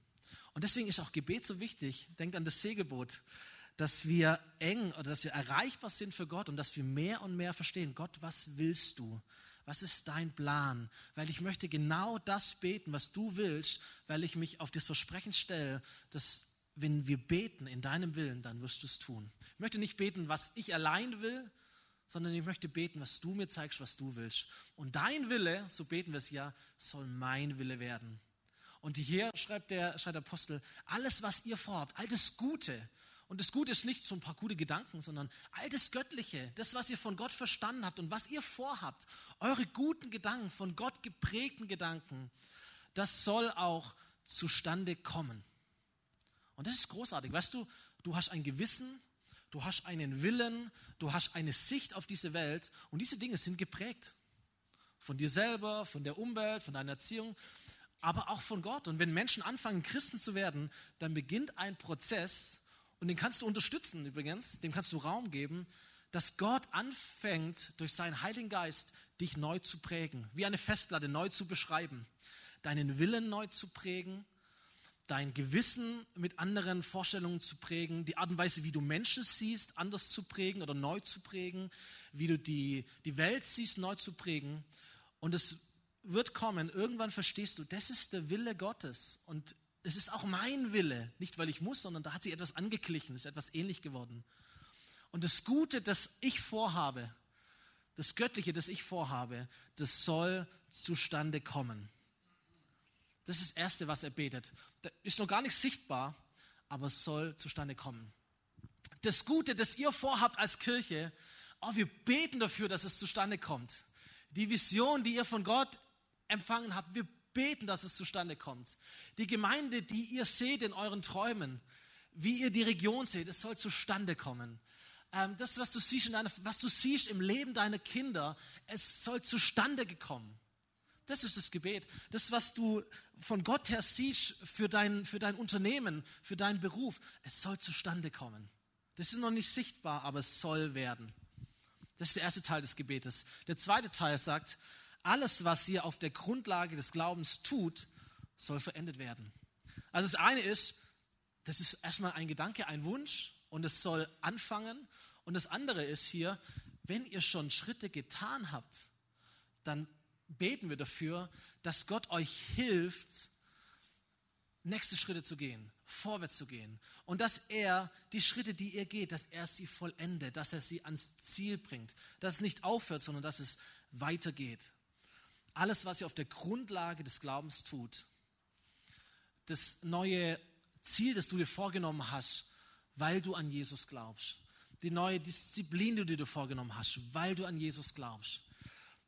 Und deswegen ist auch Gebet so wichtig. Denkt an das Segelboot dass wir eng oder dass wir erreichbar sind für Gott und dass wir mehr und mehr verstehen, Gott, was willst du? Was ist dein Plan? Weil ich möchte genau das beten, was du willst, weil ich mich auf das Versprechen stelle, dass wenn wir beten in deinem Willen, dann wirst du es tun. Ich möchte nicht beten, was ich allein will, sondern ich möchte beten, was du mir zeigst, was du willst. Und dein Wille, so beten wir es ja, soll mein Wille werden. Und hier schreibt der, schreibt der Apostel, alles, was ihr vorhabt, all das Gute, und das Gute ist nicht so ein paar gute Gedanken, sondern all das Göttliche, das, was ihr von Gott verstanden habt und was ihr vorhabt, eure guten Gedanken, von Gott geprägten Gedanken, das soll auch zustande kommen. Und das ist großartig. Weißt du, du hast ein Gewissen, du hast einen Willen, du hast eine Sicht auf diese Welt und diese Dinge sind geprägt. Von dir selber, von der Umwelt, von deiner Erziehung, aber auch von Gott. Und wenn Menschen anfangen, Christen zu werden, dann beginnt ein Prozess, und den kannst du unterstützen übrigens, dem kannst du Raum geben, dass Gott anfängt, durch seinen Heiligen Geist dich neu zu prägen, wie eine Festplatte neu zu beschreiben, deinen Willen neu zu prägen, dein Gewissen mit anderen Vorstellungen zu prägen, die Art und Weise, wie du Menschen siehst, anders zu prägen oder neu zu prägen, wie du die, die Welt siehst, neu zu prägen. Und es wird kommen, irgendwann verstehst du, das ist der Wille Gottes. Und es ist auch mein Wille, nicht weil ich muss, sondern da hat sich etwas angeglichen, ist etwas ähnlich geworden. Und das Gute, das ich vorhabe, das Göttliche, das ich vorhabe, das soll zustande kommen. Das ist das Erste, was er betet. Das ist noch gar nicht sichtbar, aber es soll zustande kommen. Das Gute, das ihr vorhabt als Kirche, oh, wir beten dafür, dass es zustande kommt. Die Vision, die ihr von Gott empfangen habt, wir beten, dass es zustande kommt. Die Gemeinde, die ihr seht in euren Träumen, wie ihr die Region seht, es soll zustande kommen. Ähm, das, was du, siehst in deiner, was du siehst im Leben deiner Kinder, es soll zustande kommen. Das ist das Gebet. Das, was du von Gott her siehst für dein, für dein Unternehmen, für deinen Beruf, es soll zustande kommen. Das ist noch nicht sichtbar, aber es soll werden. Das ist der erste Teil des Gebetes. Der zweite Teil sagt, alles, was ihr auf der Grundlage des Glaubens tut, soll verendet werden. Also das eine ist, das ist erstmal ein Gedanke, ein Wunsch und es soll anfangen. Und das andere ist hier, wenn ihr schon Schritte getan habt, dann beten wir dafür, dass Gott euch hilft, nächste Schritte zu gehen, vorwärts zu gehen. Und dass er die Schritte, die ihr geht, dass er sie vollendet, dass er sie ans Ziel bringt, dass es nicht aufhört, sondern dass es weitergeht. Alles, was ihr auf der Grundlage des Glaubens tut, das neue Ziel, das du dir vorgenommen hast, weil du an Jesus glaubst, die neue Disziplin, die du dir vorgenommen hast, weil du an Jesus glaubst,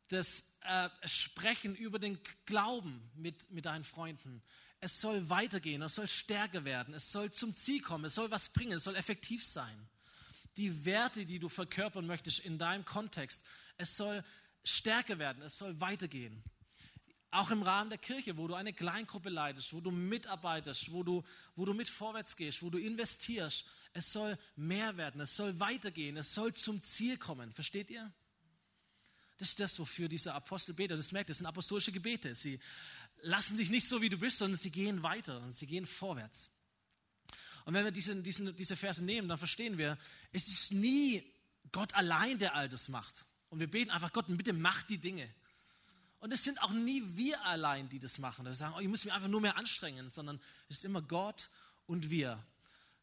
das äh, Sprechen über den Glauben mit, mit deinen Freunden, es soll weitergehen, es soll stärker werden, es soll zum Ziel kommen, es soll was bringen, es soll effektiv sein. Die Werte, die du verkörpern möchtest in deinem Kontext, es soll stärker werden, es soll weitergehen. Auch im Rahmen der Kirche, wo du eine Kleingruppe leitest, wo du mitarbeitest, wo du, wo du mit vorwärts gehst, wo du investierst. Es soll mehr werden, es soll weitergehen, es soll zum Ziel kommen. Versteht ihr? Das ist das, wofür dieser Apostel betet. Das merkt, das sind apostolische Gebete. Sie lassen dich nicht so, wie du bist, sondern sie gehen weiter und sie gehen vorwärts. Und wenn wir diese, diese, diese Verse nehmen, dann verstehen wir, es ist nie Gott allein, der all das macht. Und wir beten einfach, Gott, bitte mach die Dinge. Und es sind auch nie wir allein, die das machen. Wir sagen, oh, ich muss mich einfach nur mehr anstrengen, sondern es ist immer Gott und wir.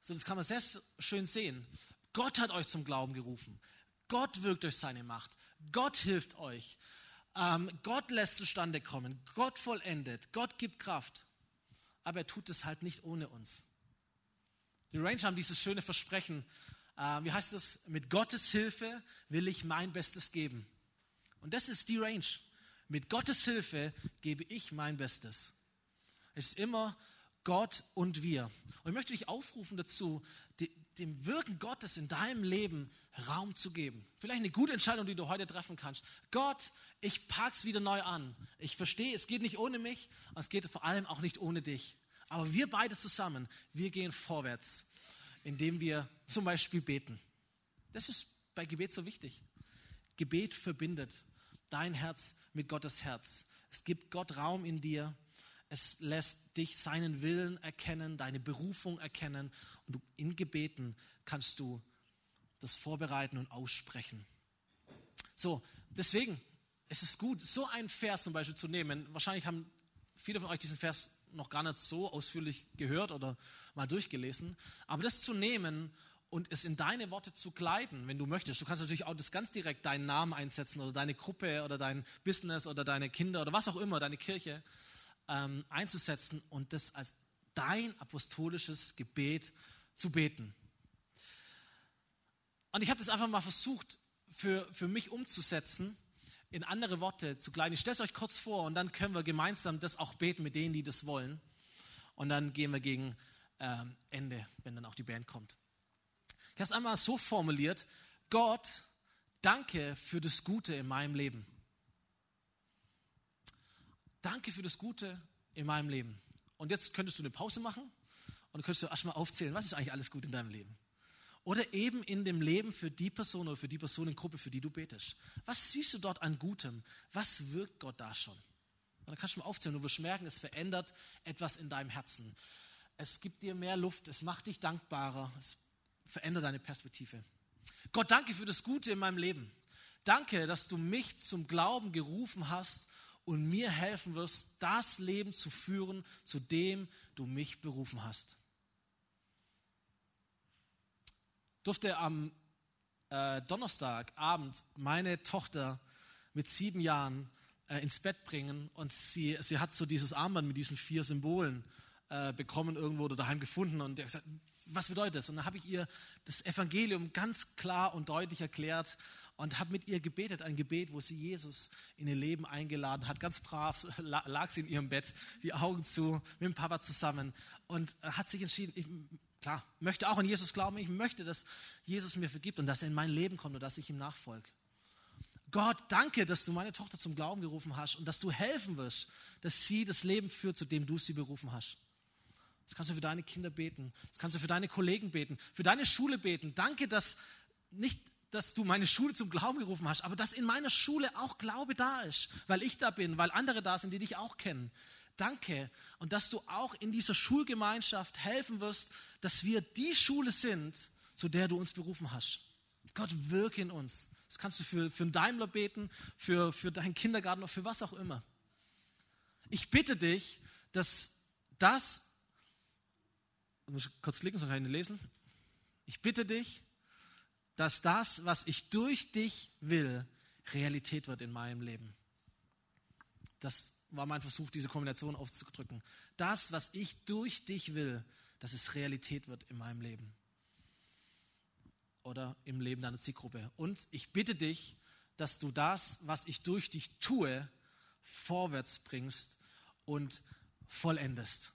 So, das kann man sehr schön sehen. Gott hat euch zum Glauben gerufen. Gott wirkt durch seine Macht. Gott hilft euch. Ähm, Gott lässt zustande kommen. Gott vollendet. Gott gibt Kraft. Aber er tut es halt nicht ohne uns. Die Ranger haben dieses schöne Versprechen äh, wie heißt das? Mit Gottes Hilfe will ich mein Bestes geben. Und das ist die Range. Mit Gottes Hilfe gebe ich mein Bestes. Es ist immer Gott und wir. Und ich möchte dich aufrufen dazu, dem Wirken Gottes in deinem Leben Raum zu geben. Vielleicht eine gute Entscheidung, die du heute treffen kannst. Gott, ich pack's wieder neu an. Ich verstehe, es geht nicht ohne mich und es geht vor allem auch nicht ohne dich. Aber wir beide zusammen, wir gehen vorwärts, indem wir zum Beispiel beten. Das ist bei Gebet so wichtig. Gebet verbindet dein Herz mit Gottes Herz. Es gibt Gott Raum in dir. Es lässt dich seinen Willen erkennen, deine Berufung erkennen. Und du, in Gebeten kannst du das vorbereiten und aussprechen. So, deswegen ist es gut, so einen Vers zum Beispiel zu nehmen. Wahrscheinlich haben viele von euch diesen Vers noch gar nicht so ausführlich gehört oder mal durchgelesen. Aber das zu nehmen und es in deine Worte zu kleiden, wenn du möchtest. Du kannst natürlich auch das ganz direkt deinen Namen einsetzen oder deine Gruppe oder dein Business oder deine Kinder oder was auch immer, deine Kirche ähm, einzusetzen und das als dein apostolisches Gebet zu beten. Und ich habe das einfach mal versucht für, für mich umzusetzen, in andere Worte zu kleiden. Ich stelle es euch kurz vor und dann können wir gemeinsam das auch beten mit denen, die das wollen. Und dann gehen wir gegen ähm, Ende, wenn dann auch die Band kommt. Ich habe es einmal so formuliert, Gott, danke für das Gute in meinem Leben. Danke für das Gute in meinem Leben. Und jetzt könntest du eine Pause machen und könntest du erstmal aufzählen, was ist eigentlich alles gut in deinem Leben. Oder eben in dem Leben für die Person oder für die Personengruppe, für die du betest. Was siehst du dort an Gutem? Was wirkt Gott da schon? Und dann kannst du mal aufzählen. Du wirst merken, es verändert etwas in deinem Herzen. Es gibt dir mehr Luft, es macht dich dankbarer, es verändere deine Perspektive. Gott, danke für das Gute in meinem Leben. Danke, dass du mich zum Glauben gerufen hast und mir helfen wirst, das Leben zu führen, zu dem du mich berufen hast. Durfte am äh, Donnerstagabend meine Tochter mit sieben Jahren äh, ins Bett bringen und sie, sie hat so dieses Armband mit diesen vier Symbolen äh, bekommen irgendwo oder daheim gefunden und er hat gesagt, was bedeutet das? Und dann habe ich ihr das Evangelium ganz klar und deutlich erklärt und habe mit ihr gebetet, ein Gebet, wo sie Jesus in ihr Leben eingeladen hat. Ganz brav lag sie in ihrem Bett, die Augen zu, mit dem Papa zusammen und hat sich entschieden, ich, klar, möchte auch an Jesus glauben, ich möchte, dass Jesus mir vergibt und dass er in mein Leben kommt und dass ich ihm nachfolge. Gott, danke, dass du meine Tochter zum Glauben gerufen hast und dass du helfen wirst, dass sie das Leben führt, zu dem du sie berufen hast. Das kannst du für deine Kinder beten. Das kannst du für deine Kollegen beten, für deine Schule beten. Danke, dass nicht, dass du meine Schule zum Glauben gerufen hast, aber dass in meiner Schule auch Glaube da ist, weil ich da bin, weil andere da sind, die dich auch kennen. Danke. Und dass du auch in dieser Schulgemeinschaft helfen wirst, dass wir die Schule sind, zu der du uns berufen hast. Gott, wirke in uns. Das kannst du für, für einen Daimler beten, für, für deinen Kindergarten oder für was auch immer. Ich bitte dich, dass das ich muss kurz klicken, so kann ich nicht lesen. Ich bitte dich, dass das, was ich durch dich will, Realität wird in meinem Leben. Das war mein Versuch, diese Kombination aufzudrücken. Das, was ich durch dich will, dass es Realität wird in meinem Leben. Oder im Leben deiner Zielgruppe. Und ich bitte dich, dass du das, was ich durch dich tue, vorwärts bringst und vollendest.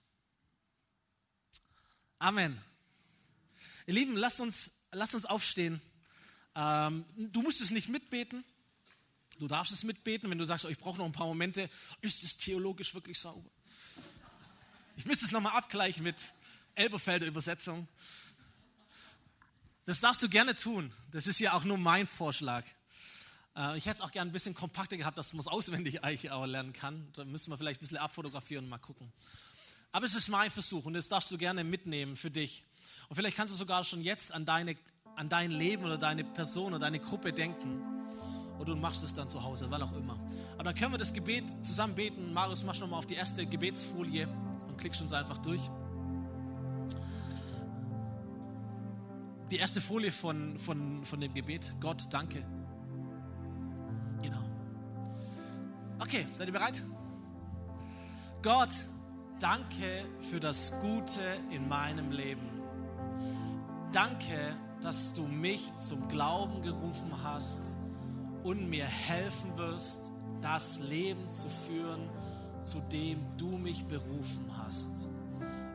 Amen. Ihr Lieben, lasst uns, lasst uns aufstehen. Ähm, du musst es nicht mitbeten. Du darfst es mitbeten, wenn du sagst, oh, ich brauche noch ein paar Momente. Ist es theologisch wirklich sauber? Ich müsste es nochmal abgleichen mit Elberfelder Übersetzung. Das darfst du gerne tun. Das ist ja auch nur mein Vorschlag. Äh, ich hätte es auch gerne ein bisschen kompakter gehabt, dass man es auswendig eigentlich auch lernen kann. Da müssen wir vielleicht ein bisschen abfotografieren und mal gucken. Aber es ist mein Versuch und das darfst du gerne mitnehmen für dich. Und vielleicht kannst du sogar schon jetzt an, deine, an dein Leben oder deine Person oder deine Gruppe denken. Oder du machst es dann zu Hause, wann auch immer. Aber dann können wir das Gebet zusammen beten. Marius, mach schon mal auf die erste Gebetsfolie und klickst uns einfach durch. Die erste Folie von, von, von dem Gebet. Gott, danke. Genau. Okay, seid ihr bereit? Gott, Danke für das Gute in meinem Leben. Danke, dass du mich zum Glauben gerufen hast und mir helfen wirst, das Leben zu führen, zu dem du mich berufen hast.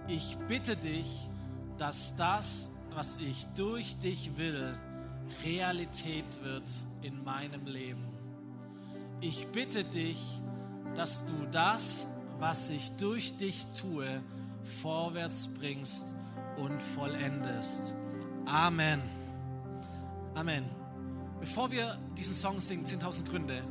ich bitte dich, dass das, was ich durch dich will, Realität wird in meinem Leben. Ich bitte dich, dass du das, was ich durch dich tue, vorwärts bringst und vollendest. Amen. Amen. Bevor wir diesen Song singen, 10.000 Gründe,